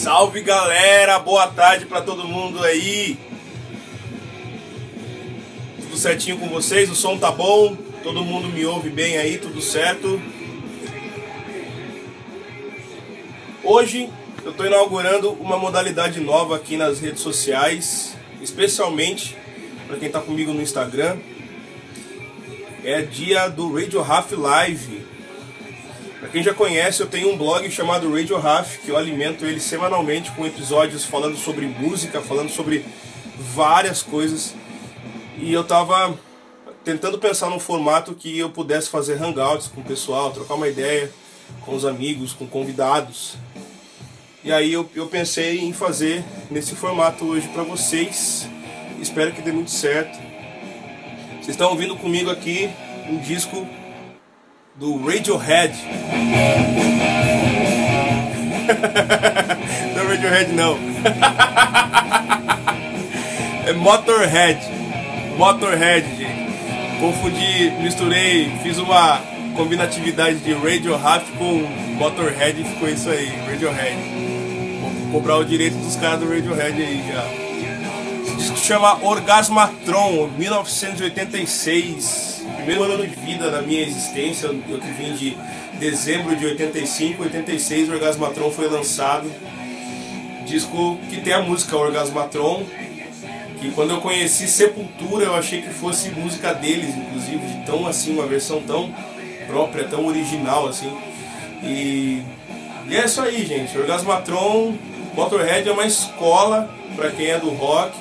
Salve galera, boa tarde para todo mundo aí. Tudo certinho com vocês? O som tá bom? Todo mundo me ouve bem aí? Tudo certo? Hoje eu estou inaugurando uma modalidade nova aqui nas redes sociais, especialmente para quem está comigo no Instagram. É dia do Radio Half Live. Para quem já conhece, eu tenho um blog chamado Radio Half, que eu alimento ele semanalmente com episódios falando sobre música, falando sobre várias coisas. E eu tava tentando pensar num formato que eu pudesse fazer hangouts com o pessoal, trocar uma ideia com os amigos, com convidados. E aí eu, eu pensei em fazer nesse formato hoje para vocês. Espero que dê muito certo. Vocês estão ouvindo comigo aqui um disco do Radiohead. não é Radiohead não. é Motorhead. Motorhead, gente. Confundi, misturei, fiz uma combinatividade de Radiohead com Motorhead e ficou isso aí, Radiohead. Vou comprar o direito dos caras do Radiohead aí já. Se chama Orgasmatron, 1986 primeiro ano de vida da minha existência, eu que vim de dezembro de 85, 86, o Orgasmatron foi lançado. Disco que tem a música Orgasmatron, que quando eu conheci Sepultura eu achei que fosse música deles, inclusive, de tão assim, uma versão tão própria, tão original assim. E, e é isso aí, gente. Orgasmatron, Motorhead é uma escola para quem é do rock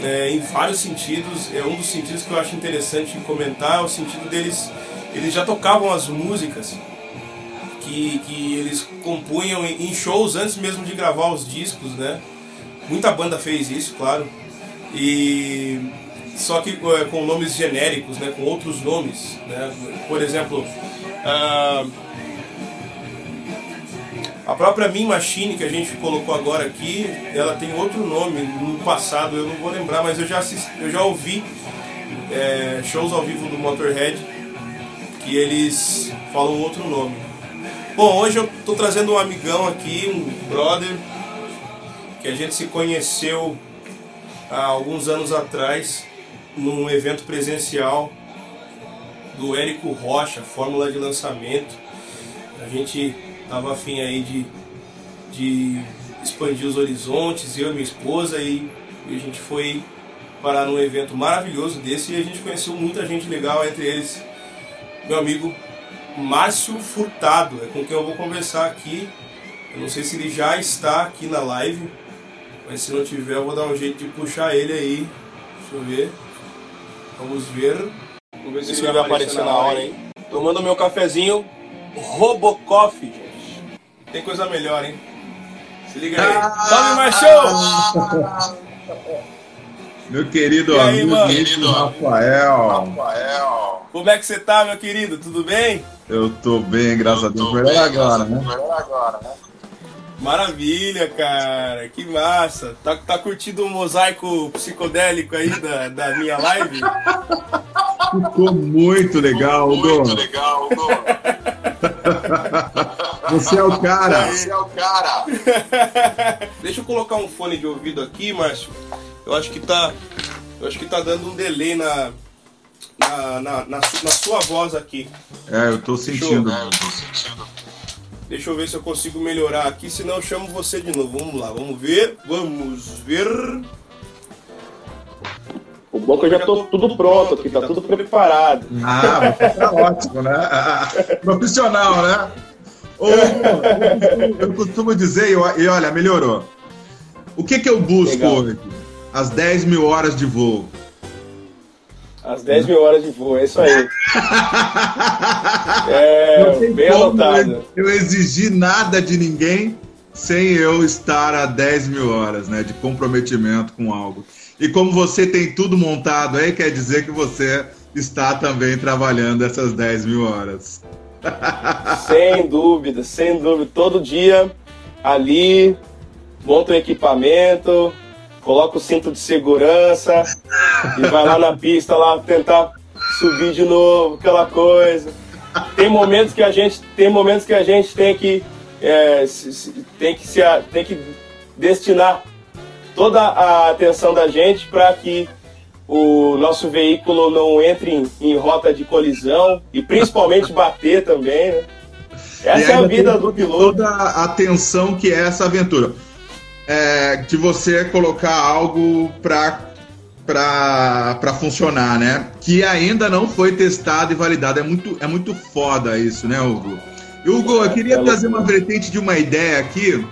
é, em vários sentidos. É um dos sentidos que eu acho interessante comentar, é o sentido deles. Eles já tocavam as músicas que, que eles compunham em shows antes mesmo de gravar os discos, né? Muita banda fez isso, claro. E só que é, com nomes genéricos, né? Com outros nomes, né? Por exemplo, uh, a própria Min Machine que a gente colocou agora aqui, ela tem outro nome no passado, eu não vou lembrar, mas eu já assisti, eu já ouvi é, shows ao vivo do Motorhead que eles falam outro nome. Bom, hoje eu estou trazendo um amigão aqui, um brother, que a gente se conheceu há alguns anos atrás num evento presencial do Érico Rocha, Fórmula de Lançamento. A gente tava afim aí de, de expandir os horizontes, eu e minha esposa, e, e a gente foi parar num evento maravilhoso desse e a gente conheceu muita gente legal, entre eles meu amigo Márcio Furtado, é com quem eu vou conversar aqui. Eu não sei se ele já está aqui na live, mas se não tiver eu vou dar um jeito de puxar ele aí. Deixa eu ver. Vamos ver. Vamos ver se, se ele vai aparecer na hora, hein? Tomando meu cafezinho Robocoffee. Tem coisa melhor, hein? Se liga aí. Ah, Salve, Machão! Meu querido aí, amigo mano? querido Rafael. Rafael. Como é que você tá, meu querido? Tudo bem? Eu tô bem, graças a Deus. Melhor agora, né? Melhor agora, né? Maravilha, cara. Que massa. Tá, tá curtindo o mosaico psicodélico aí da, da minha live? Ficou muito legal, Ficou Muito legal, Você é o cara. Você é o cara. Deixa eu colocar um fone de ouvido aqui, Márcio. Eu acho que tá. Eu acho que tá dando um delay na. Na, na, na, na sua voz aqui. É, eu tô sentindo. Deixa eu, é, eu tô sentindo. Deixa eu ver se eu consigo melhorar aqui, senão eu chamo você de novo. Vamos lá, vamos ver. Vamos ver. O bom que eu já tô tudo pronto aqui, tá, tá tudo preparado. Ah, tá ótimo, né? Profissional, né? Eu costumo dizer, e olha, melhorou. O que, que eu busco Legal. hoje? As 10 mil horas de voo. As 10 mil horas de voo, é isso aí. é, bem anotado. Eu exigi nada de ninguém sem eu estar a 10 mil horas né, de comprometimento com algo. E como você tem tudo montado aí, quer dizer que você está também trabalhando essas 10 mil horas. Sem dúvida, sem dúvida. Todo dia ali, monta o equipamento, coloca o cinto de segurança e vai lá na pista lá tentar subir de novo, aquela coisa. Tem momentos que a gente tem momentos que a gente tem que é, se, se, tem, que se, tem que destinar toda a atenção da gente para que o nosso veículo não entre em, em, rota de colisão e principalmente bater também, né? Essa é a vida do piloto. Toda a atenção que é essa aventura. É, de você colocar algo para para funcionar, né? Que ainda não foi testado e validado. É muito, é muito foda isso, né, Hugo? Hugo, eu queria é, trazer uma vertente de uma ideia aqui,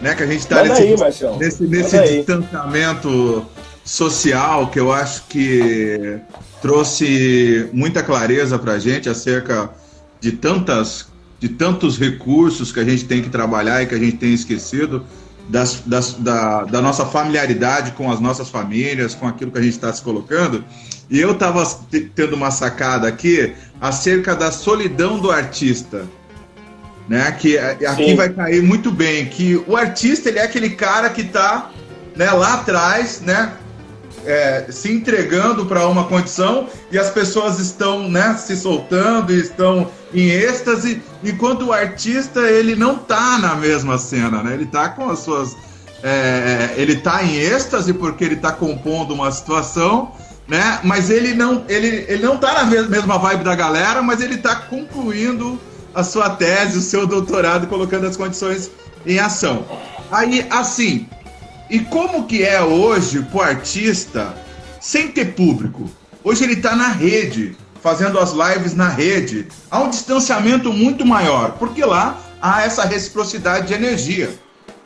né? Que a gente está nesse, aí, nesse, nesse distanciamento social que eu acho que trouxe muita clareza para a gente acerca de tantas de tantos recursos que a gente tem que trabalhar e que a gente tem esquecido das, das, da, da, nossa familiaridade com as nossas famílias, com aquilo que a gente está se colocando. E eu estava tendo uma sacada aqui acerca da solidão do artista. Né, que aqui Sim. vai cair muito bem, que o artista ele é aquele cara que está né, lá atrás, né, é, se entregando para uma condição e as pessoas estão né, se soltando e estão em êxtase, enquanto o artista ele não tá na mesma cena, né? Ele tá com as suas. É, ele tá em êxtase porque ele tá compondo uma situação, né? Mas ele não, ele, ele não tá na mesma vibe da galera, mas ele tá concluindo a sua tese, o seu doutorado, colocando as condições em ação. Aí, assim, e como que é hoje pro artista sem ter público? Hoje ele está na rede, fazendo as lives na rede. Há um distanciamento muito maior, porque lá há essa reciprocidade de energia,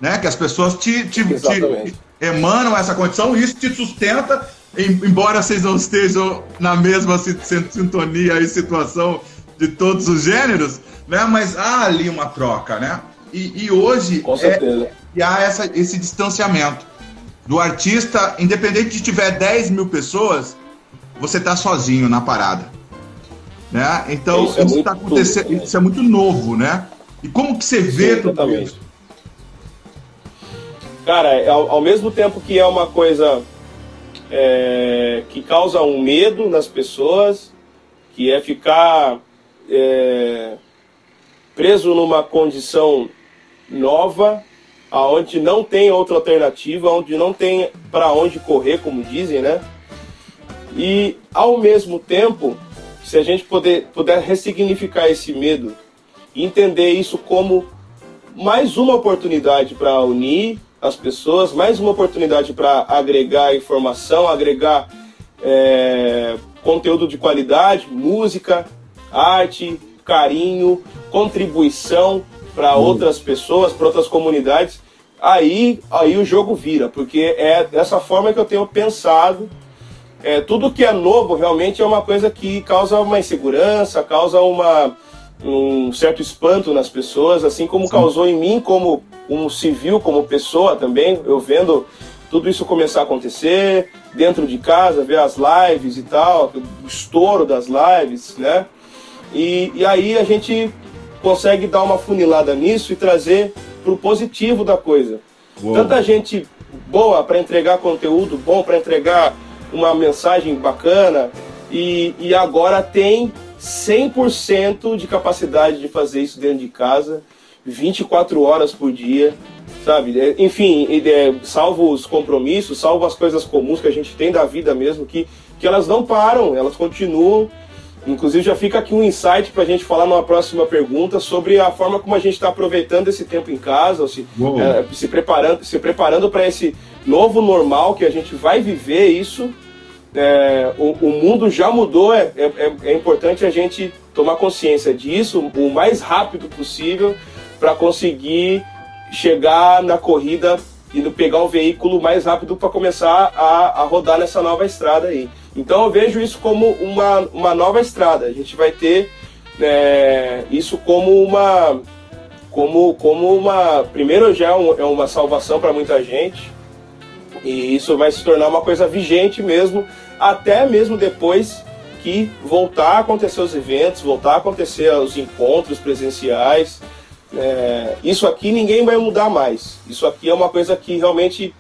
né? Que as pessoas te, te, te emanam essa condição e isso te sustenta, embora vocês não estejam na mesma sintonia e situação de todos os gêneros, né? Mas há ali uma troca, né? E, e hoje Com certeza. É, e há essa, esse distanciamento do artista, independente de tiver 10 mil pessoas, você tá sozinho na parada. Né? Então, isso, é isso, tá acontecendo, tudo, isso é muito novo, né? E como que você vê Sim, tudo isso? Cara, é, ao, ao, mesmo tempo que é uma coisa é, que causa um medo nas pessoas, que é ficar é, preso numa condição nova, aonde não tem outra alternativa, onde não tem para onde correr, como dizem, né? E ao mesmo tempo, se a gente puder, puder ressignificar esse medo e entender isso como mais uma oportunidade para unir as pessoas, mais uma oportunidade para agregar informação, agregar é, conteúdo de qualidade, música, arte, carinho, contribuição para outras pessoas, para outras comunidades aí, aí o jogo vira, porque é dessa forma que eu tenho pensado. É, tudo que é novo realmente é uma coisa que causa uma insegurança, causa uma, um certo espanto nas pessoas, assim como Sim. causou em mim como um civil, como pessoa também, eu vendo tudo isso começar a acontecer dentro de casa, ver as lives e tal, o estouro das lives, né? E, e aí a gente consegue dar uma funilada nisso e trazer pro positivo da coisa. Uou. Tanta gente boa para entregar conteúdo bom, para entregar uma mensagem bacana, e, e agora tem 100% de capacidade de fazer isso dentro de casa, 24 horas por dia, sabe? É, enfim, é, salvo os compromissos, salvo as coisas comuns que a gente tem da vida mesmo, que, que elas não param, elas continuam Inclusive, já fica aqui um insight para a gente falar numa próxima pergunta sobre a forma como a gente está aproveitando esse tempo em casa, se, é, se preparando, se preparando para esse novo normal que a gente vai viver isso. É, o, o, mundo já mudou, é, é, é, é importante a gente tomar consciência disso o mais rápido possível para conseguir chegar na corrida e pegar o veículo mais rápido para começar a, a rodar nessa nova estrada aí. Então eu vejo isso como uma, uma nova estrada. A gente vai ter é, isso como uma. Como, como uma. Primeiro já é, é uma salvação para muita gente. E isso vai se tornar uma coisa vigente mesmo, até mesmo depois que voltar a acontecer os eventos, voltar a acontecer os encontros presenciais. É, isso aqui ninguém vai mudar mais. Isso aqui é uma coisa que realmente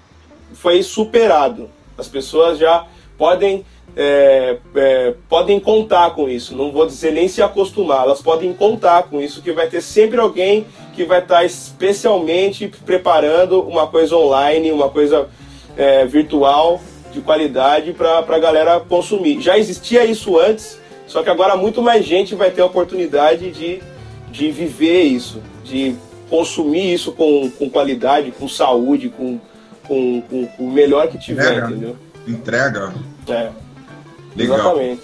foi superado. As pessoas já podem é, é, podem contar com isso. Não vou dizer nem se acostumar, elas podem contar com isso, que vai ter sempre alguém que vai estar especialmente preparando uma coisa online, uma coisa é, virtual de qualidade para a galera consumir. Já existia isso antes, só que agora muito mais gente vai ter a oportunidade de, de viver isso, de consumir isso com, com qualidade, com saúde, com, com, com, com o melhor que tiver, Entrega. entendeu? Entrega. É. Legal. Exatamente.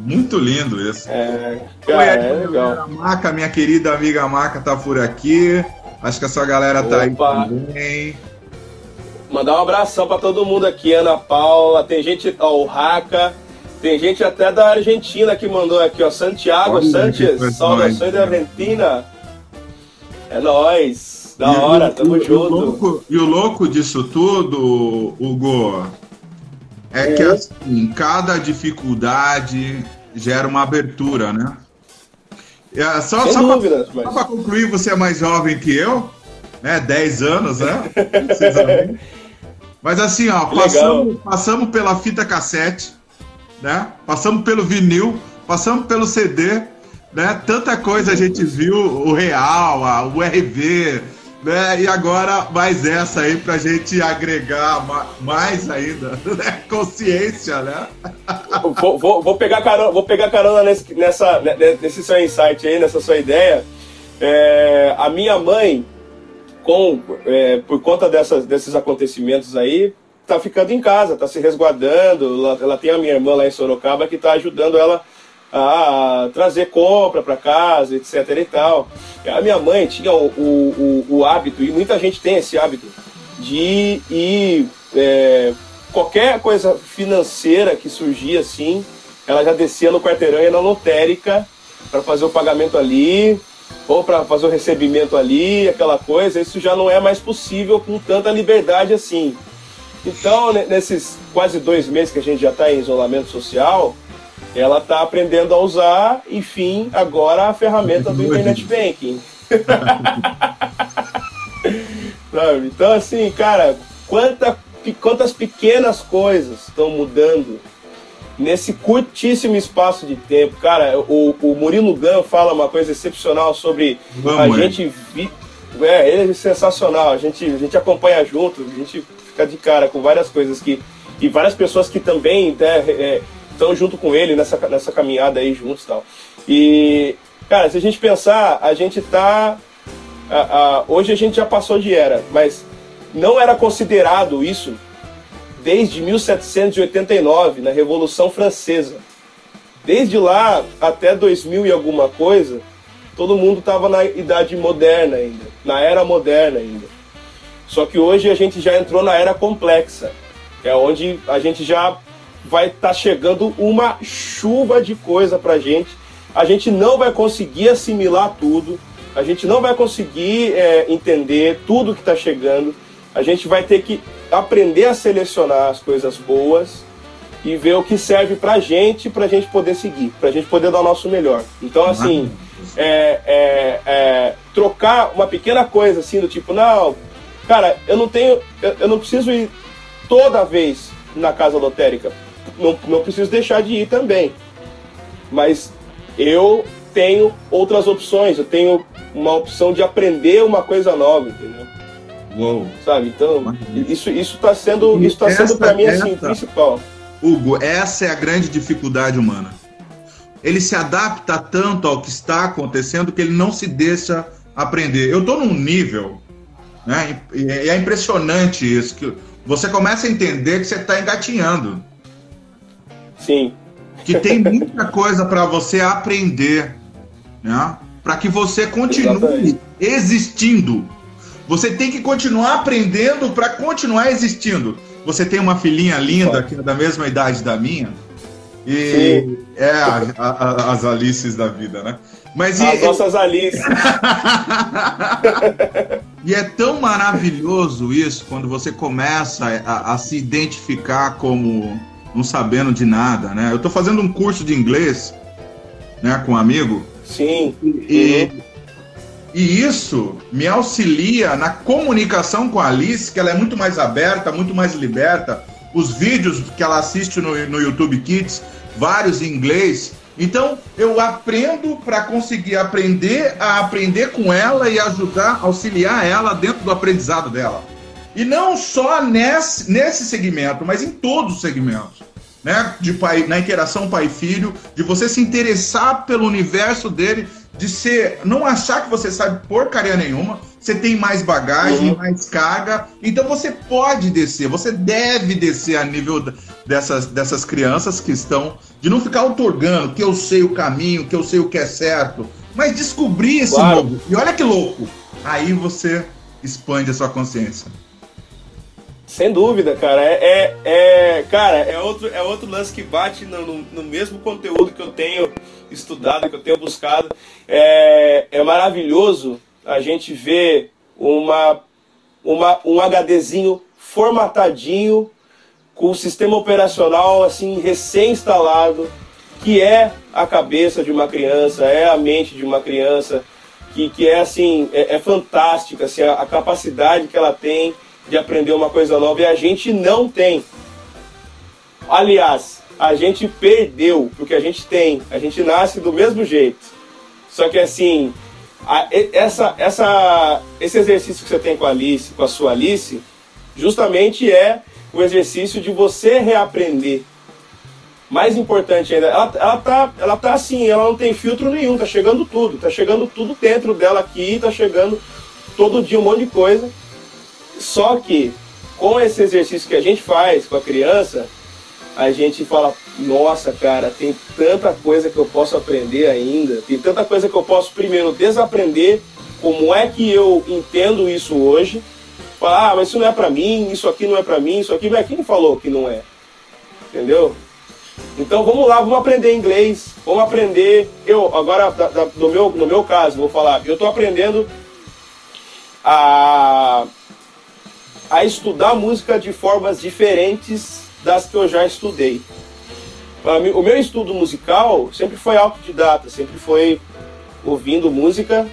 Muito lindo isso. É, cara, Ed, é legal. Maca, minha querida amiga Maca tá por aqui. Acho que a sua galera tá aí Opa. também. Mandar um abração pra todo mundo aqui, Ana Paula, tem gente, ó, o Raca, tem gente até da Argentina que mandou aqui, ó, Santiago Olha saudações da Argentina. É nóis, da hora, tamo e, o junto. louco, e o louco disso tudo, Hugo, é que É. assim, cada dificuldade gera uma abertura, né? É, só Sem só Só mas... para concluir, você é mais jovem que eu, né? 10 anos, né? Mas assim, ó, passamos, passamos pela fita cassete, né? Passamos pelo vinil, passamos pelo CD, né? Tanta coisa a gente viu, o Real, a- o RV, né? E agora mais essa aí pra gente agregar ma- mais ainda, né? Consciência, né? vou, vou, vou pegar carona, vou pegar carona nesse, nessa, ne- nesse seu insight aí, nessa sua ideia. É, a minha mãe, com, é, por conta dessas, desses acontecimentos aí, tá ficando em casa, tá se resguardando. Ela, ela tem a minha irmã lá em Sorocaba que tá ajudando ela a trazer compra para casa, etc e tal. A minha mãe tinha o, o, o, o hábito, e muita gente tem esse hábito, de ir é, qualquer coisa financeira que surgia assim, ela já descia no quarteirão e na lotérica para fazer o pagamento ali, ou para fazer o recebimento ali, aquela coisa. Isso já não é mais possível com tanta liberdade assim. Então, ne- nesses quase dois meses que a gente já está em isolamento social, ela está aprendendo a usar, enfim, agora a ferramenta do Internet Banking. Sabe? Então, assim, cara, quanta, quantas pequenas coisas estão mudando nesse curtíssimo espaço de tempo. Cara, o, o Murilo Gun fala uma coisa excepcional sobre Vamos, a gente. Vi... É, ele é sensacional. A gente, a gente acompanha junto, a gente fica de cara com várias coisas que. E várias pessoas que também né, estão junto com ele nessa, nessa caminhada aí juntos e tal. E, cara, se a gente pensar, a gente tá. a- a- hoje a gente já passou de era, mas não era considerado isso desde 1789, na Revolução Francesa. Desde lá até 2000 e alguma coisa, todo mundo estava na idade moderna ainda, na era moderna ainda. Só que hoje a gente já entrou na era complexa, é onde a gente já vai estar chegando uma chuva de coisa pra gente. A gente não vai conseguir assimilar tudo, a gente não vai conseguir é, entender tudo que está chegando. A gente vai ter que aprender a selecionar as coisas boas e ver o que serve pra gente, pra gente poder seguir, pra gente poder dar o nosso melhor. Então, assim, é, é, é, trocar uma pequena coisa assim, do tipo, não, cara, eu não tenho, eu, eu não preciso ir toda vez na casa lotérica, não, não preciso deixar de ir também, mas eu tenho outras opções, eu tenho uma opção de aprender uma coisa nova, entendeu? Uou. Sabe? Então, isso isso tá sendo, isso tá sendo para mim assim, o essa- principal. Hugo, essa é a grande dificuldade humana. Ele se adapta tanto ao que está acontecendo que ele não se deixa aprender. Eu estou num nível, né? E e é impressionante isso, que você começa a entender que você está engatinhando, Sim. que tem muita coisa para você aprender, né? Para que você continue Exatamente. existindo. Você tem que continuar aprendendo para continuar existindo. Você tem uma filhinha linda que é da mesma idade da minha. E Sim. é a- a- as Alices da vida, né? Mas e, As nossas Alice. e é tão maravilhoso isso quando você começa a, a se identificar como não sabendo de nada, né? Eu tô fazendo um curso de inglês, né, com um amigo, Sim. e, e isso me auxilia na comunicação com a Alice, que ela é muito mais aberta, muito mais liberta, os vídeos que ela assiste no, no YouTube Kids, vários em inglês. Então eu aprendo para conseguir aprender a aprender com ela e ajudar, auxiliar ela dentro do aprendizado dela. E não só nesse, nesse segmento, mas em todos os segmentos. Né? De pai, na interação pai-filho, de você se interessar pelo universo dele, de ser. não achar que você sabe porcaria nenhuma, você tem mais bagagem, uhum. mais carga, então você pode descer, você deve descer a nível dessas, dessas crianças que estão, de não ficar otorgando que eu sei o caminho, que eu sei o que é certo, mas descobrir esse claro. novo. E olha que louco, aí você expande a sua consciência. Sem dúvida, cara. É, é, é, cara, é outro, é outro lance que bate no, no, no, mesmo conteúdo que eu tenho estudado, que eu tenho buscado. É, é maravilhoso a gente vê uma, uma, um HDzinho formatadinho, com o sistema operacional assim recém-instalado, que é a cabeça de uma criança, é a mente de uma criança, que, que é assim, é, é fantástica, assim, a, a capacidade que ela tem de aprender uma coisa nova e a gente não tem. Aliás, a gente perdeu, porque a gente tem, a gente nasce do mesmo jeito. Só que assim, a, essa, essa, esse exercício que você tem com a Alice, com a sua Alice, justamente é o exercício de você reaprender. Mais importante ainda, ela, ela, tá, ela tá assim, ela não tem filtro nenhum, tá chegando tudo, tá chegando tudo dentro dela aqui, tá chegando todo dia um monte de coisa. Só que com esse exercício que a gente faz com a criança, a gente fala, nossa, cara, tem tanta coisa que eu posso aprender ainda, tem tanta coisa que eu posso primeiro desaprender, como é que eu entendo isso hoje, falar, ah, mas isso não é para mim, isso aqui não é para mim, isso aqui, mas quem falou que não é? Entendeu? Então vamos lá, vamos aprender inglês, vamos aprender. Eu agora da, da, no meu no meu caso vou falar, eu estou aprendendo a a estudar música de formas diferentes das que eu já estudei. O meu estudo musical sempre foi autodidata, sempre foi ouvindo música,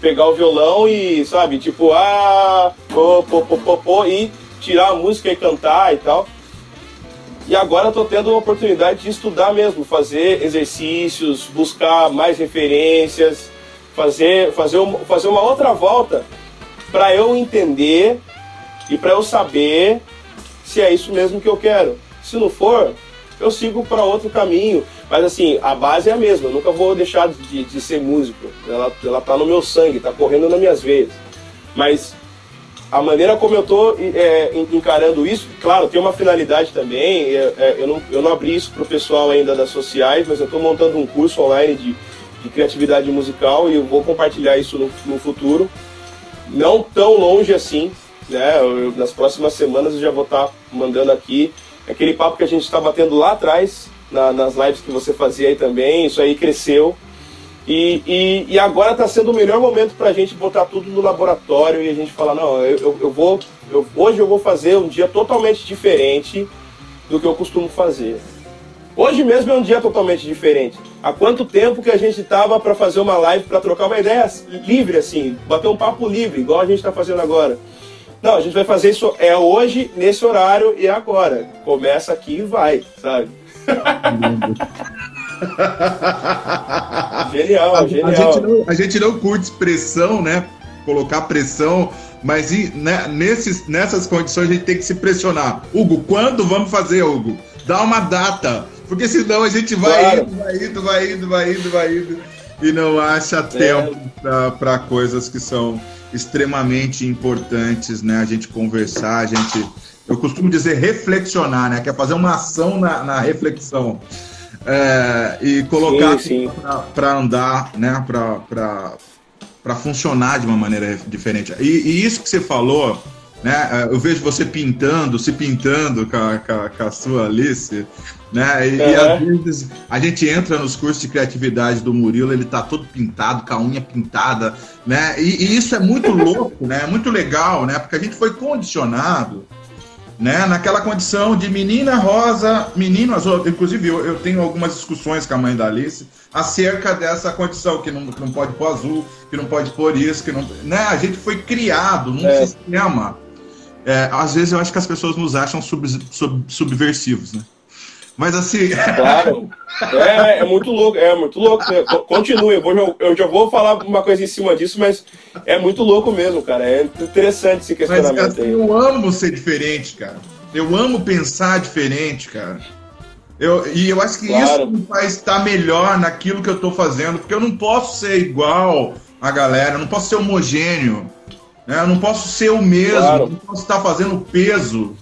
pegar o violão e, sabe, tipo, ah, pô, pô, pô, pô, pô, e tirar a música e cantar e tal. E agora estou tendo a oportunidade de estudar mesmo, fazer exercícios, buscar mais referências, fazer, fazer, fazer uma outra volta para eu entender e para eu saber se é isso mesmo que eu quero. Se não for, eu sigo para outro caminho. Mas assim, a base é a mesma. Eu nunca vou deixar de, de ser músico. Ela, ela tá no meu sangue, tá correndo nas minhas veias. Mas a maneira como eu estou é, encarando isso, claro, tem uma finalidade também. É, é, eu, não, eu não abri isso para o pessoal ainda das sociais, mas eu estou montando um curso online de, de, criatividade musical e eu vou compartilhar isso no, no futuro. Não tão longe assim, né? Eu, nas próximas semanas eu já vou estar tá mandando aqui aquele papo que a gente estava tendo lá atrás, na, nas lives que você fazia aí também, isso aí cresceu. E, e, e agora está sendo o melhor momento para a gente botar tudo no laboratório e a gente falar, não, eu, eu vou, eu, hoje eu vou fazer um dia totalmente diferente do que eu costumo fazer. Hoje mesmo é um dia totalmente diferente. Há quanto tempo que a gente tava para fazer uma live para trocar uma ideia livre assim, bater um papo livre, igual a gente está fazendo agora? Não, a gente vai fazer isso é hoje, nesse horário e agora. Começa aqui e vai, sabe? genial, a, genial. A gente, não, a gente não curte pressão, né? Colocar pressão, mas né, nesses, nessas condições a gente tem que se pressionar. Hugo, quando vamos fazer, Hugo? Dá uma data, porque senão a gente vai claro. indo, vai indo, vai indo, vai indo, vai indo, e não acha é. tempo para coisas que são extremamente importantes, né? A gente conversar, a gente. Eu costumo dizer reflexionar, né? Que é fazer uma ação na, na reflexão. É, e colocar para andar, né? Para funcionar de uma maneira diferente. E, e, isso que você falou, né? É, eu vejo você pintando, se pintando com a, com a, com a sua Alice, né? E, é. e, às vezes a gente entra nos cursos de criatividade do Murilo, ele tá todo pintado, com a unha pintada, né? E, e isso é muito louco, né? É muito legal, né? Porque a gente foi condicionado, né? Naquela condição de menina rosa, menino azul. Inclusive, eu, eu tenho algumas discussões com a mãe da Alice acerca dessa condição, que não, que não pode pôr azul, que não pode pôr isso, que não. Né? A gente foi criado num é. sistema é, às vezes eu acho que as pessoas nos acham sub, sub, subversivos, né? Mas assim. Claro. É, é muito louco, é muito louco. Continue, eu, vou, eu já vou falar uma coisa em cima disso, mas é muito louco mesmo, cara. É interessante esse questionamento mas, assim, aí. Eu amo ser diferente, cara. Eu amo pensar diferente, cara. Eu, e eu acho que claro. isso me faz estar melhor naquilo que eu estou fazendo, porque eu não posso ser igual a galera, eu não posso ser homogêneo, né? eu não posso ser o mesmo, claro. não posso estar fazendo peso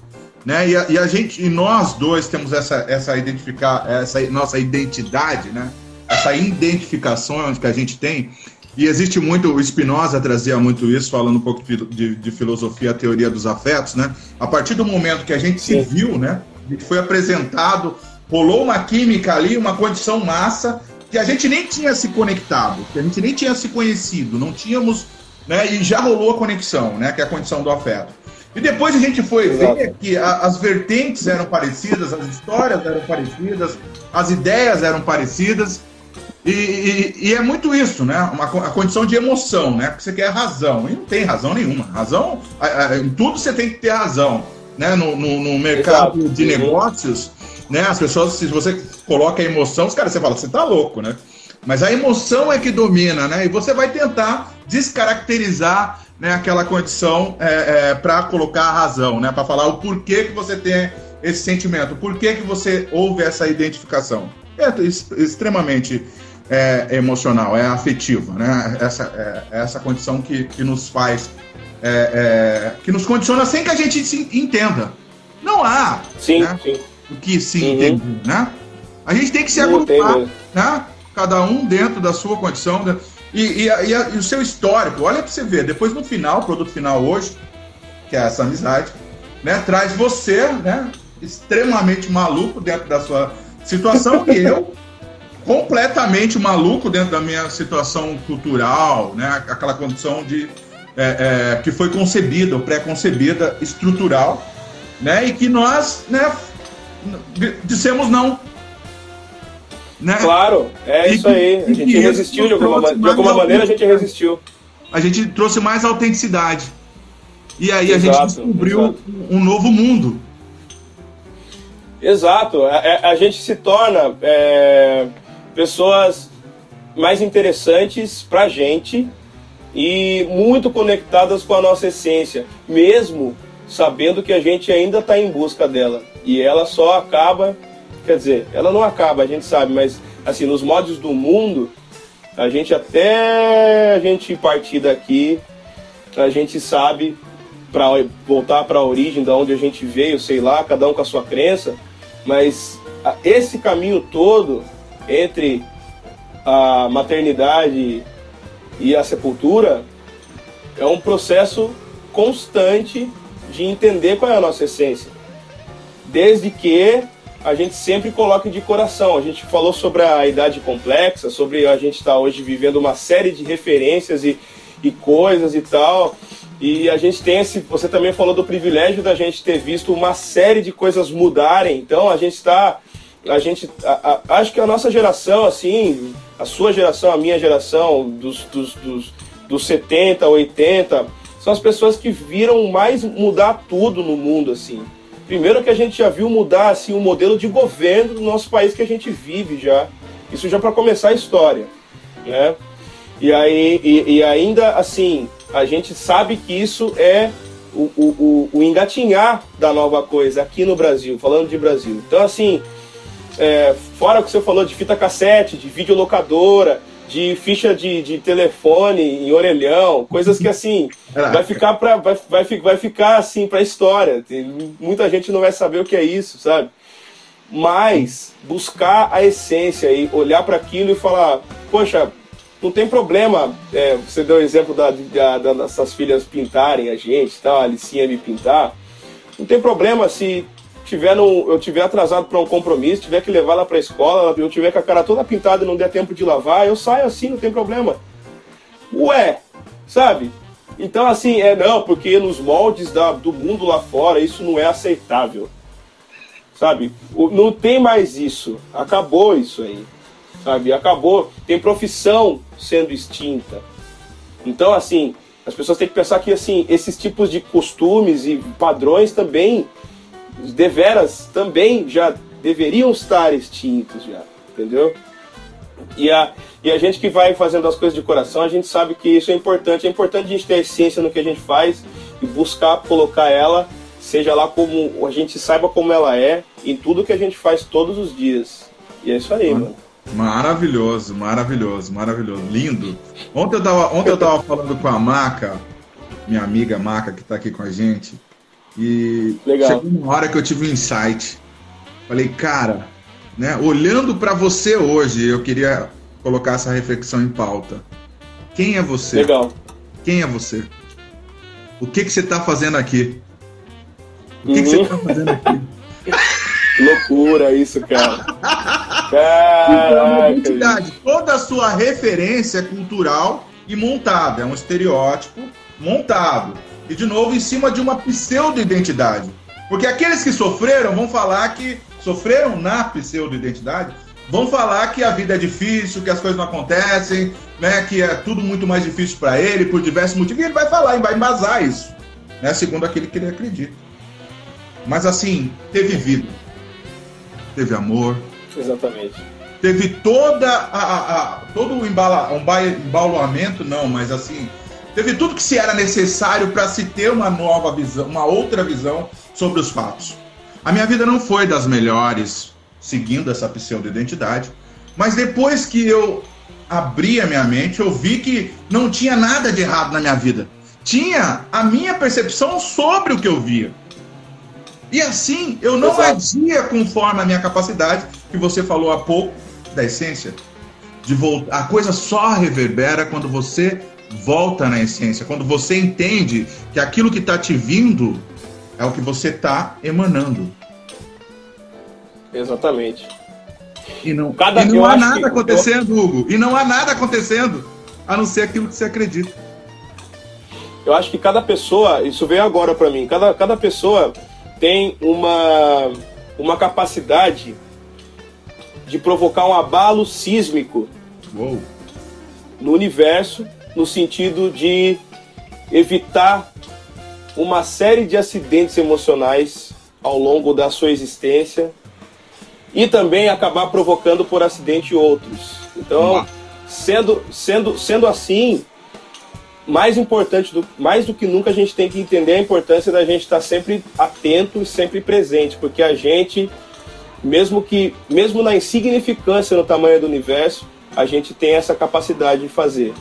né? E a, e a, gente, e nós dois temos essa, essa identificar, essa nossa identidade, né? Essa identificação que a gente tem. E existe muito, o Spinoza trazia muito isso, falando um pouco de, de, de, filosofia, a teoria dos afetos, né? A partir do momento que a gente se viu, né? A gente foi apresentado, rolou uma química ali, uma condição massa, que a gente nem tinha se conectado, que a gente nem tinha se conhecido, não tínhamos, né? E já rolou a conexão, né? Que é a condição do afeto. E depois a gente foi Exato. ver que a, as vertentes eram parecidas, as histórias eram parecidas, as ideias eram parecidas. E, e, e é muito isso, né? Uma, a condição de emoção, né? Porque você quer razão. E não tem razão nenhuma. Razão, em tudo você tem que ter razão. Né? No, no, no mercado Exato. de negócios, né? As pessoas, se você coloca a emoção, os caras, você fala, você tá louco, né? Mas a emoção é que domina, né? E você vai tentar descaracterizar né, aquela condição é, é, para colocar a razão, né, para falar o porquê que você tem esse sentimento, o porquê que você houve essa identificação. É extremamente é, emocional, é afetiva, né? Essa, é, essa condição que, que nos faz, é, é, que nos condiciona sem que a gente se entenda. Não há sim, né, sim. o que se uhum. entende, né? A gente tem que se agrupar, né? Cada um dentro da sua condição. E, e, e, a, e o seu histórico, olha para você ver, depois no final, o produto final hoje, que é essa amizade, né, traz você, né, extremamente maluco dentro da sua situação e eu completamente maluco dentro da minha situação cultural, né, aquela condição de é, é, que foi concebida, pré-concebida, estrutural, né, e que nós, né, dissemos não, né? Claro, é e isso aí. A gente resistiu de alguma, de alguma maneira, a gente resistiu. A gente trouxe mais autenticidade. E aí exato, a gente descobriu exato. um novo mundo. Exato. A, é, a gente se torna é, pessoas mais interessantes pra gente e muito conectadas com a nossa essência, mesmo sabendo que a gente ainda está em busca dela. E ela só acaba Quer dizer, ela não acaba, a gente sabe, mas assim, nos modos do mundo, a gente até a gente partir daqui, a gente sabe para voltar para a origem da onde a gente veio, sei lá, cada um com a sua crença, mas esse caminho todo entre a maternidade e a sepultura é um processo constante de entender qual é a nossa essência. Desde que a gente sempre coloca de coração. A gente falou sobre a idade complexa, sobre a gente estar tá hoje vivendo uma série de referências e, e coisas e tal. E a gente tem esse. Você também falou do privilégio da gente ter visto uma série de coisas mudarem. Então a gente está. A gente. A, a, acho que a nossa geração, assim, a sua geração, a minha geração, dos, dos, dos, dos 70, 80, são as pessoas que viram mais mudar tudo no mundo, assim. Primeiro que a gente já viu mudar assim o modelo de governo do nosso país que a gente vive já. Isso já para começar a história, né? E aí e, e, ainda assim a gente sabe que isso é o, o, o, engatinhar da nova coisa aqui no Brasil, falando de Brasil. Então assim, é, fora o que você falou de fita cassete, de videolocadora, de ficha de, de telefone em orelhão, coisas que assim vai ficar para vai, vai, vai ficar assim para história. Tem, muita gente não vai saber o que é isso, sabe? Mas buscar a essência e olhar para aquilo e falar, poxa, não tem problema. É, você deu o exemplo da, da, da, dessas filhas pintarem a gente, tal, a Alicinha me pintar. Não tem problema se tiver eu tiver atrasado para um compromisso, tiver que levar ela para a escola, eu tiver com a cara toda pintada e não der tempo de lavar, eu saio assim, não tem problema. Ué, sabe? Então, assim, é não, porque nos moldes da, do mundo lá fora isso não é aceitável. Sabe? Não tem mais isso. Acabou isso aí. Sabe? Acabou. Tem profissão sendo extinta. Então, assim, As pessoas têm que pensar que assim, esses tipos de costumes e padrões também, deveras, também já deveriam estar extintos já, entendeu? E a, e a gente que vai fazendo as coisas de coração, a gente sabe que isso é importante. É importante a gente ter a essência no que a gente faz e buscar colocar ela, seja lá como a gente saiba como ela é, em tudo que a gente faz todos os dias. E é isso aí, mano. Maravilhoso, maravilhoso, maravilhoso. Lindo. Ontem eu tava, ontem eu tava falando com a Maca, minha amiga Maca, que tá aqui com a gente. E Legal. chegou uma hora que eu tive um insight. Falei, cara, né, olhando para você hoje, eu queria colocar essa reflexão em pauta. Quem é você? Legal. Quem é você? O que, que você está fazendo aqui? O que, que você Uhum. está fazendo aqui? Que loucura isso, cara. Então, é Caraca. Toda a sua referência é cultural e montada. É um estereótipo montado. E, de novo, em cima de uma pseudo-identidade. Porque aqueles que sofreram vão falar que sofreram na pseudo-identidade, vão falar que a vida é difícil, que as coisas não acontecem, né, que é tudo muito mais difícil para ele, por diversos motivos. E ele vai falar e vai embasar isso, né, segundo aquele que ele acredita. Mas, assim, teve vida, teve amor, Exatamente. teve toda a, a- a- todo o embala, um ba- embaulamento, não, mas assim, teve tudo que se era necessário para se ter uma nova visão, uma outra visão sobre os fatos. A minha vida não foi das melhores seguindo essa pseudo-identidade, mas depois que eu abri a minha mente, eu vi que não tinha nada de errado na minha vida. Tinha a minha percepção sobre o que eu via. E assim, eu não Exato. agia conforme a minha capacidade, que você falou há pouco, da essência. De voltar. A coisa só reverbera quando você volta na essência, quando você entende que aquilo que está te vindo é o que você está emanando. Exatamente. E não, Cada- e eu não há nada que- acontecendo, Hugo. E não há nada acontecendo a não ser aquilo que você acredita. Eu acho que cada pessoa, isso veio agora pra mim, cada, cada pessoa tem uma, uma capacidade de provocar um abalo sísmico Uou. no universo, no sentido de evitar uma série de acidentes emocionais ao longo da sua existência e também acabar provocando por acidente outros. Então, sendo, sendo, sendo assim, mais importante do, mais do que nunca a gente tem que entender a importância da gente estar sempre atento e sempre presente, porque a gente mesmo que mesmo na insignificância no tamanho do universo, a gente tem essa capacidade de fazer.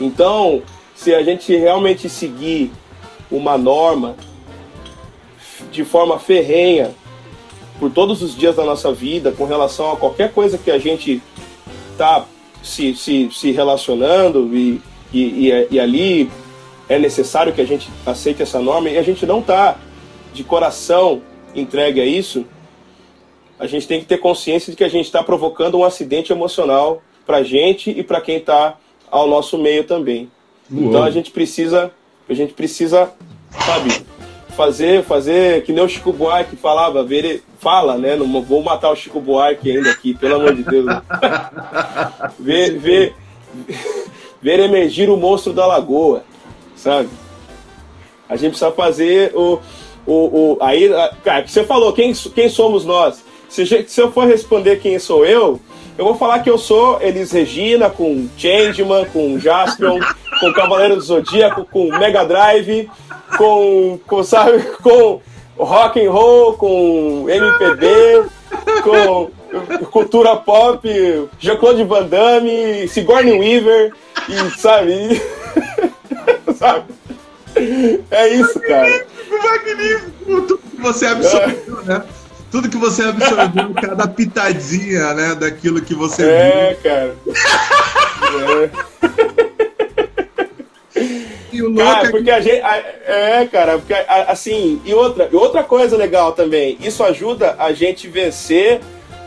Então, se a gente realmente seguir uma norma de forma ferrenha por todos os dias da nossa vida, com relação a qualquer coisa que a gente está se, se, se relacionando e, e, e, e ali é necessário que a gente aceite essa norma e a gente não está de coração entregue a isso, a gente tem que ter consciência de que a gente está provocando um acidente emocional para a gente e para quem está ao nosso meio também. Uou. Então a gente precisa, a gente precisa, sabe, fazer, fazer que nem o Chico Buarque falava, ver, fala, né? Não vou matar o Chico Buarque ainda aqui, pelo amor de Deus. ver, ver, ver emergir o monstro da lagoa, sabe? A gente precisa fazer o, o, o aí, cara, que você falou, quem, quem somos nós? Se, se eu for responder quem sou eu, eu vou falar que eu sou Elis Regina, com Changeman, com Jaspion, com Cavaleiro do Zodíaco, com Mega Drive, com, com sabe, com rock and roll, com MPB, com cultura pop, Jean-Claude Van Damme, Sigourney Weaver, e sabe, sabe? É isso, cara. Magnífico! Você absorveu, né? Tudo que você absorveu, cada pitadinha, né? Daquilo que você É, cara. viu. E o louco Cara, é porque a gente. a- É, cara, porque a- assim. E outra, outra coisa legal também, isso ajuda a gente vencer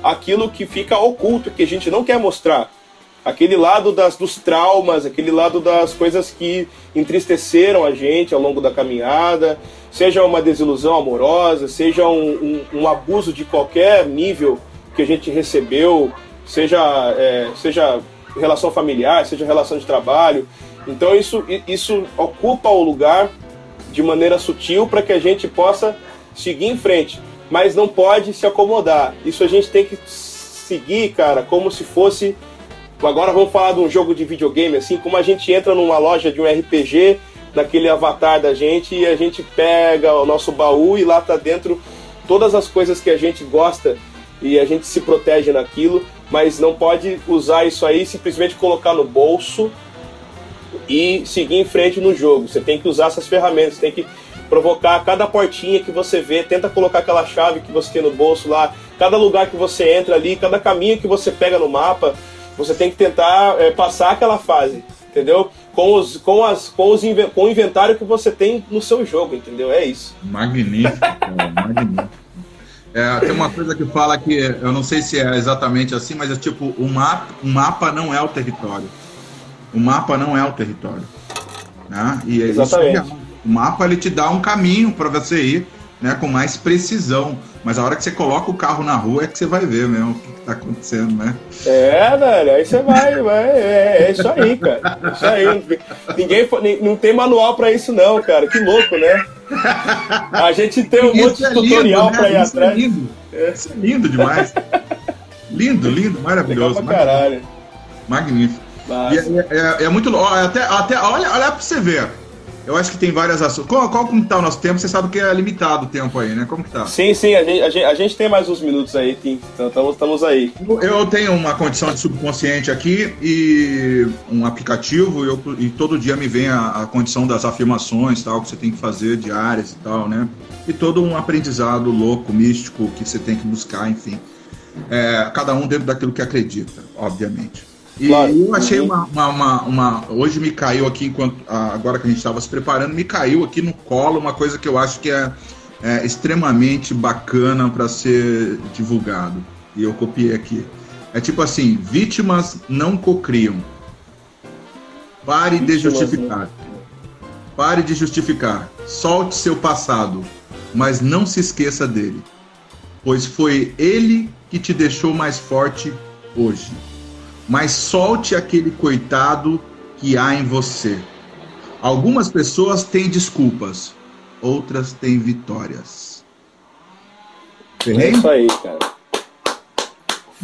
aquilo que fica oculto, que a gente não quer mostrar. Aquele lado das, dos traumas, aquele lado das coisas que entristeceram a gente ao longo da caminhada, seja uma desilusão amorosa, seja um, um- um abuso de qualquer nível que a gente recebeu, seja, é, seja relação familiar, seja relação de trabalho. Então isso, isso ocupa o lugar de maneira sutil para que a gente possa seguir em frente, mas não pode se acomodar. Isso a gente tem que seguir, cara, como se fosse. Agora vamos falar de um jogo de videogame, assim, como a gente entra numa loja de um RPG, naquele avatar da gente, e a gente pega o nosso baú e lá tá dentro todas as coisas que a gente gosta e a gente se protege naquilo, mas não pode usar isso aí simplesmente colocar no bolso e seguir em frente no jogo. Você tem que usar essas ferramentas, tem que provocar cada portinha que você vê, tenta colocar aquela chave que você tem no bolso lá, cada lugar que você entra ali, cada caminho que você pega no mapa, você tem que tentar é, passar aquela fase, entendeu? Com, os, com, as, com, os, com o inventário que você tem no seu jogo, entendeu? É isso. Magnífico, magnífico. É, tem uma coisa que fala que, eu não sei se é exatamente assim, mas é tipo, o mapa, o mapa não é o território. O mapa não é o território. Né? E é exatamente. Isso, o mapa ele te dá um caminho para você ir né, com mais precisão. Mas a hora que você coloca o carro na rua é que você vai ver mesmo está acontecendo, né? É, velho, aí você vai, vai é, é, isso aí, cara. Isso aí. Ninguém, não tem manual para isso, não, cara. Que louco, né? A gente tem um monte de é tutorial né? para ir isso é atrás. É lindo. Isso é lindo demais. lindo, lindo, maravilhoso. Legal pra caralho. Magnífico. É, é, é, muito. Até, até, olha, olha pra você ver. Eu acho que tem várias ações. Qual, qual como tá o nosso tempo? Você sabe que é limitado o tempo aí, né? Como que tá? Sim, sim, a gente, a gente, a gente tem mais uns minutos aí, Tim. Então estamos, aí. Eu tenho uma condição de subconsciente aqui e um aplicativo eu, e todo dia me vem a, a condição das afirmações tal, que você tem que fazer diárias e tal, né? E todo um aprendizado louco, místico que você tem que buscar, enfim. É, cada um dentro daquilo que acredita, obviamente. E claro. eu achei uma, uma, uma, uma, Hoje me caiu aqui, enquanto agora que a gente estava se preparando, me caiu aqui no colo uma coisa que eu acho que é, é extremamente bacana para ser divulgado. E eu copiei aqui. É tipo assim: vítimas não cocriam. Pare de justificar. Pare de justificar. Solte seu passado, mas não se esqueça dele, pois foi ele que te deixou mais forte hoje mas solte aquele coitado que há em você. Algumas pessoas têm desculpas, outras têm vitórias. É isso aí, cara.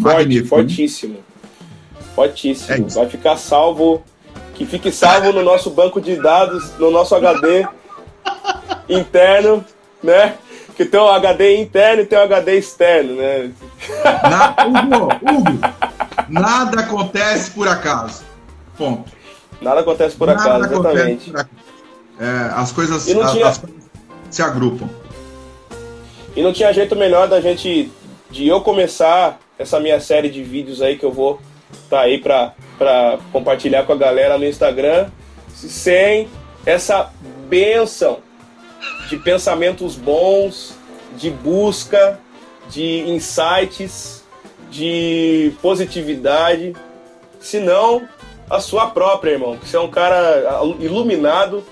Forte, fortíssimo. Fortíssimo. É Vai ficar salvo. Que fique salvo no nosso banco de dados, no nosso HD interno, né? Que tem o HD interno e tem o HD externo, né? Na, Hugo, Hugo, Nada acontece por acaso. Ponto. Nada acontece por Nada acaso, exatamente. Por acaso. É, as coisas, as, tinha... as coisas se agrupam. E não tinha jeito melhor da gente, de eu começar essa minha série de vídeos aí que eu vou tá aí para compartilhar com a galera no Instagram, sem essa benção de pensamentos bons, de busca, de insights de positividade, senão a sua própria, irmão. Você é um cara iluminado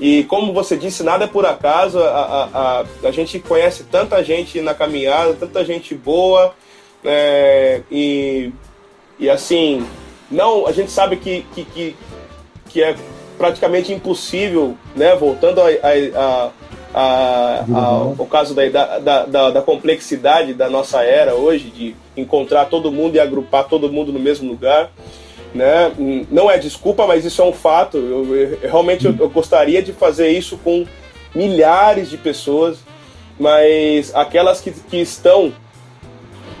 e, como você disse, nada é por acaso. A, a, a, a gente conhece tanta gente na caminhada, tanta gente boa é, e, e assim, não, a gente sabe que, que, que, que é praticamente impossível, né? Voltando a, a, a, a, o caso da, da, da, da, complexidade da nossa era hoje, de encontrar todo mundo e agrupar todo mundo no mesmo lugar. Né? Não é desculpa, mas isso é um fato. Eu, eu realmente eu, eu, gostaria de fazer isso com milhares de pessoas, mas aquelas que, que estão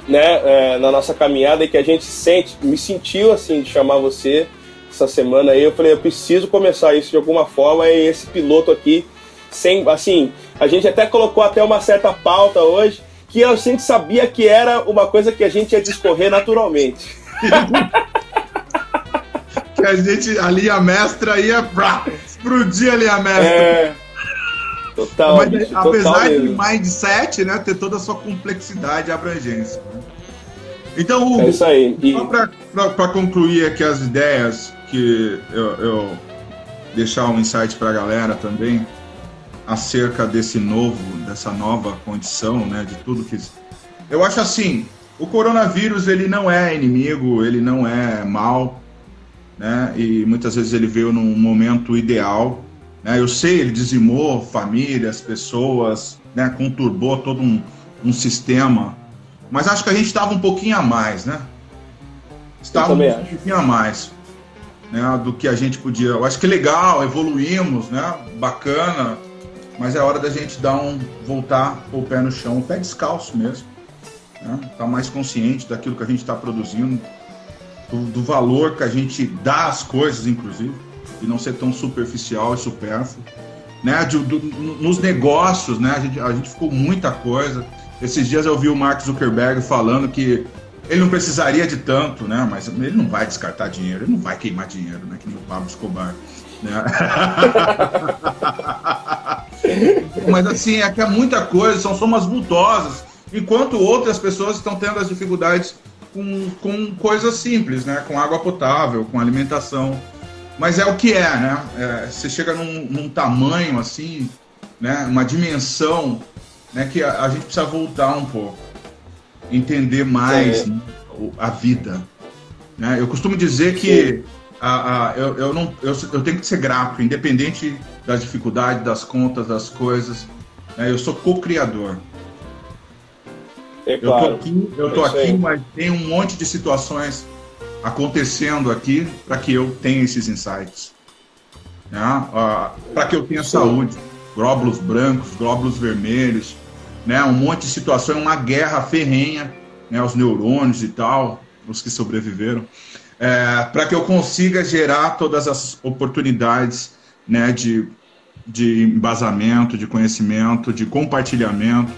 né, é, na nossa caminhada e que a gente sente, me sentiu assim de chamar você essa semana aí, eu falei, eu preciso começar isso de alguma forma e esse piloto aqui sem, assim, a gente até colocou até uma certa pauta hoje, que a gente sabia que era uma coisa que a gente ia discorrer naturalmente. que a gente, ali a mestra ia pra, explodir ali a mestra. É, total. Mas, bicho, apesar de mindset, né, ter toda a sua complexidade e abrangência. Né? Então, Hugo, é isso aí. E... só para concluir aqui as ideias, que eu, eu deixar um insight para a galera também acerca desse novo, dessa nova condição, né, de tudo que eu acho assim, o coronavírus ele não é inimigo, ele não é mal, né? E muitas vezes ele veio num momento ideal. Né? Eu sei, ele dizimou famílias, pessoas, né? conturbou todo um, um sistema. Mas acho que a gente estava um pouquinho a mais, né? Estava um acho. pouquinho a mais né, do que a gente podia. Eu acho que legal, evoluímos, né? Bacana, mas é hora da gente dar um voltar o pé no chão, o pé descalço mesmo, né? Tá mais consciente daquilo que a gente está produzindo, do, do, valor que a gente dá às coisas, inclusive, e não ser tão superficial e supérfluo. Né, de, do, nos negócios, né, a gente, a gente ficou muita coisa. Esses dias eu vi o Mark Zuckerberg falando que ele não precisaria de tanto, né, mas ele não vai descartar dinheiro, ele não vai queimar dinheiro, né, que nem o Pablo Escobar. Né? mas assim, é que é muita coisa, são somas vultosas, enquanto outras pessoas estão tendo as dificuldades com, com coisas simples, né? Com água potável, com alimentação. Mas é o que é, né? É, você chega num, num, tamanho assim, né? Uma dimensão, né? Que a, a gente precisa voltar um pouco, entender mais é. né? a vida. Né? Eu costumo dizer que a, a, eu, eu, não, eu, eu tenho que ser grato, independente das dificuldades, das contas, das coisas. Né? Eu sou co-criador. É claro. Eu tô aqui, eu tô aqui mas tem um monte de situações acontecendo aqui para que eu tenha esses insights. Né? Uh, para que eu tenha saúde. Glóbulos brancos, glóbulos vermelhos, né? um monte de situações, uma guerra ferrenha, né? os neurônios e tal, os que sobreviveram, é, para que eu consiga gerar todas as oportunidades né? de, de embasamento, de conhecimento, de compartilhamento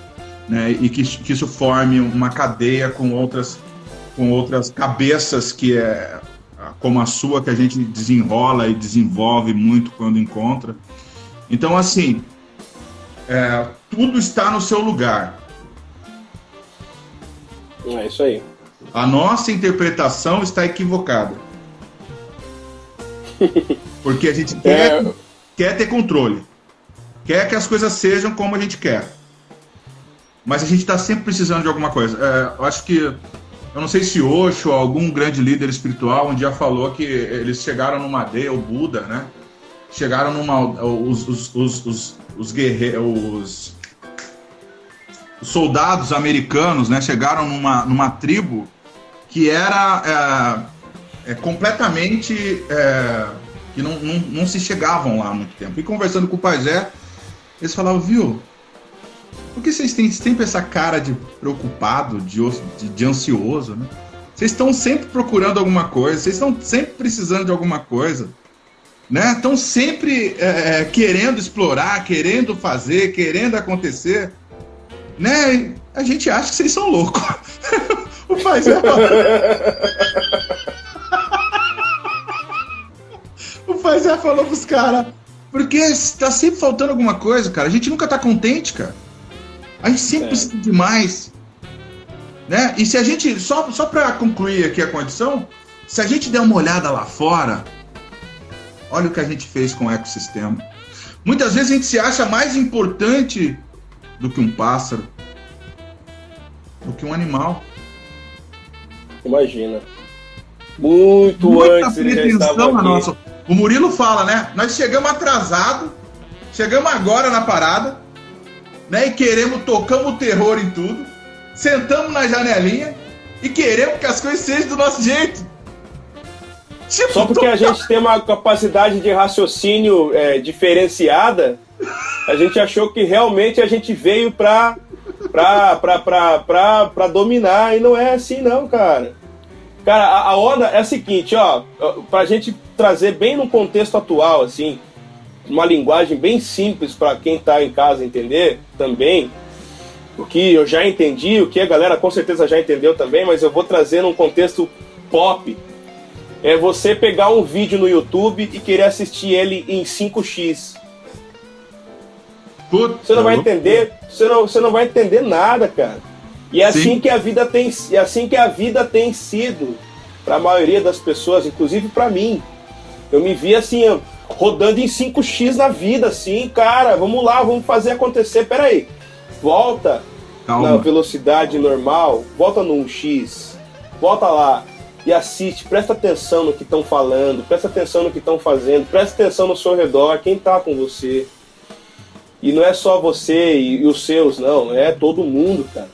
né, e que, que isso forme uma cadeia com outras, com outras cabeças que é como a sua, que a gente desenrola e desenvolve muito quando encontra. Então, assim, é, tudo está no seu lugar. É isso aí. A nossa interpretação está equivocada. Porque a gente quer, é... quer ter controle. Quer que as coisas sejam como a gente quer mas a gente está sempre precisando de alguma coisa. É, eu acho que, eu não sei se Osho, algum grande líder espiritual, um dia falou que eles chegaram numa aldeia, o Buda, né? Chegaram numa. Os, os, os, os, os guerreiros. Os soldados americanos, né? Chegaram numa, numa tribo que era é, é, completamente. É, que não, não, não se chegavam lá há muito tempo. E conversando com o Pajé, eles falavam, viu, por que vocês têm sempre essa cara de preocupado, de, de, de ansioso, né? Vocês estão sempre procurando alguma coisa, vocês estão sempre precisando de alguma coisa, né? Estão sempre é, é querendo explorar, querendo fazer, querendo acontecer, né? A gente acha que vocês são loucos. o pai pai já falou pros caras, porque está sempre faltando alguma coisa, cara. A gente nunca tá contente, cara. A gente sempre é. precisa de mais. Né? E se a gente, só, só para concluir aqui a condição, se a gente der uma olhada lá fora, olha o que a gente fez com o ecossistema. Muitas vezes a gente se acha mais importante do que um pássaro, do que um animal. Imagina. Muito Muita antes ele já estava aqui. Nossa. O Murilo fala, né? Nós chegamos atrasado, chegamos agora na parada, né? E queremos, tocamos o terror em tudo, sentamos na janelinha e queremos que as coisas sejam do nosso jeito. Tipo, Só porque a gente tem uma capacidade de raciocínio é, diferenciada, a gente achou que realmente a gente veio pra, pra, pra, pra, pra, pra dominar, e não é assim não, cara. Cara, a, a onda é a seguinte, ó, pra gente trazer bem no contexto atual, assim, uma linguagem bem simples para quem está em casa entender também. O que eu já entendi, o que a galera com certeza já entendeu também, mas eu vou trazer num contexto pop. É você pegar um vídeo no YouTube e querer assistir ele em 5x. Puta você não vai entender, você não, você não vai entender nada, cara. E é assim que a vida tem, é assim que a vida tem sido para a maioria das pessoas, inclusive para mim. Eu me vi assim, rodando em 5x na vida, assim, cara, vamos lá, vamos fazer acontecer. Peraí, volta Calma. na velocidade normal, volta no 1x, volta lá. E assiste, presta atenção no que estão falando, presta atenção no que estão fazendo, presta atenção no seu redor, quem está com você. E não é só você e, e, os seus, não, é todo mundo, cara.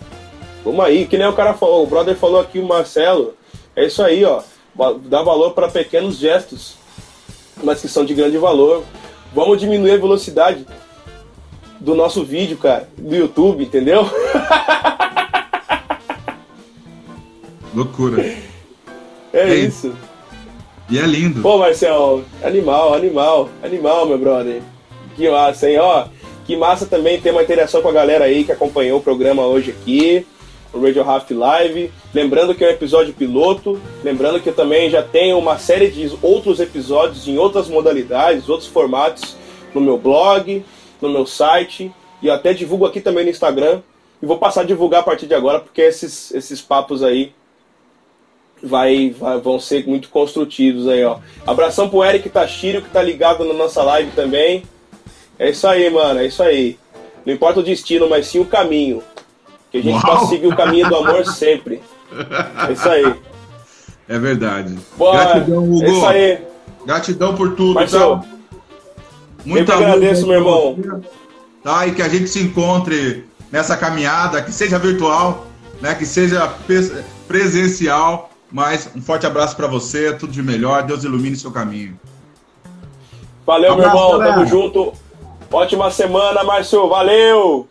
Vamos aí, que nem o cara falou, o brother falou aqui, o Marcelo, é isso aí, ó. Dá valor para pequenos gestos, mas que são de grande valor. Vamos diminuir a velocidade do nosso vídeo, cara, do YouTube, entendeu? Loucura. É, é isso. E é lindo. Pô, Marcel, animal, animal, animal, meu brother. Que massa, hein? Ó, que massa também ter uma interação com a galera aí que acompanhou o programa hoje aqui, o Radio Half Live. Lembrando que é um episódio piloto, lembrando que eu também já tenho uma série de outros episódios em outras modalidades, outros formatos no meu blog, no meu site e até divulgo aqui também no Instagram. E vou passar a divulgar a partir de agora, porque esses, esses papos aí vai, vai, vão ser muito construtivos aí, ó. Abração pro Eric Tashiro, que tá ligado na nossa live também. É isso aí, mano, é isso aí. Não importa o destino, mas sim o caminho. Que a gente Uau. possa seguir o caminho do amor sempre. É isso aí. É verdade. Boa, Gratidão, Hugo. É isso aí. Gratidão por tudo, Marcelo, tá? Muito agradeço, meu irmão. Tá? E que a gente se encontre nessa caminhada, que seja virtual, né? que seja presencial, mas um forte abraço para você, tudo de melhor, Deus ilumine seu caminho. Valeu, abraço, meu irmão, galera. tamo junto. Ótima semana, Márcio, valeu!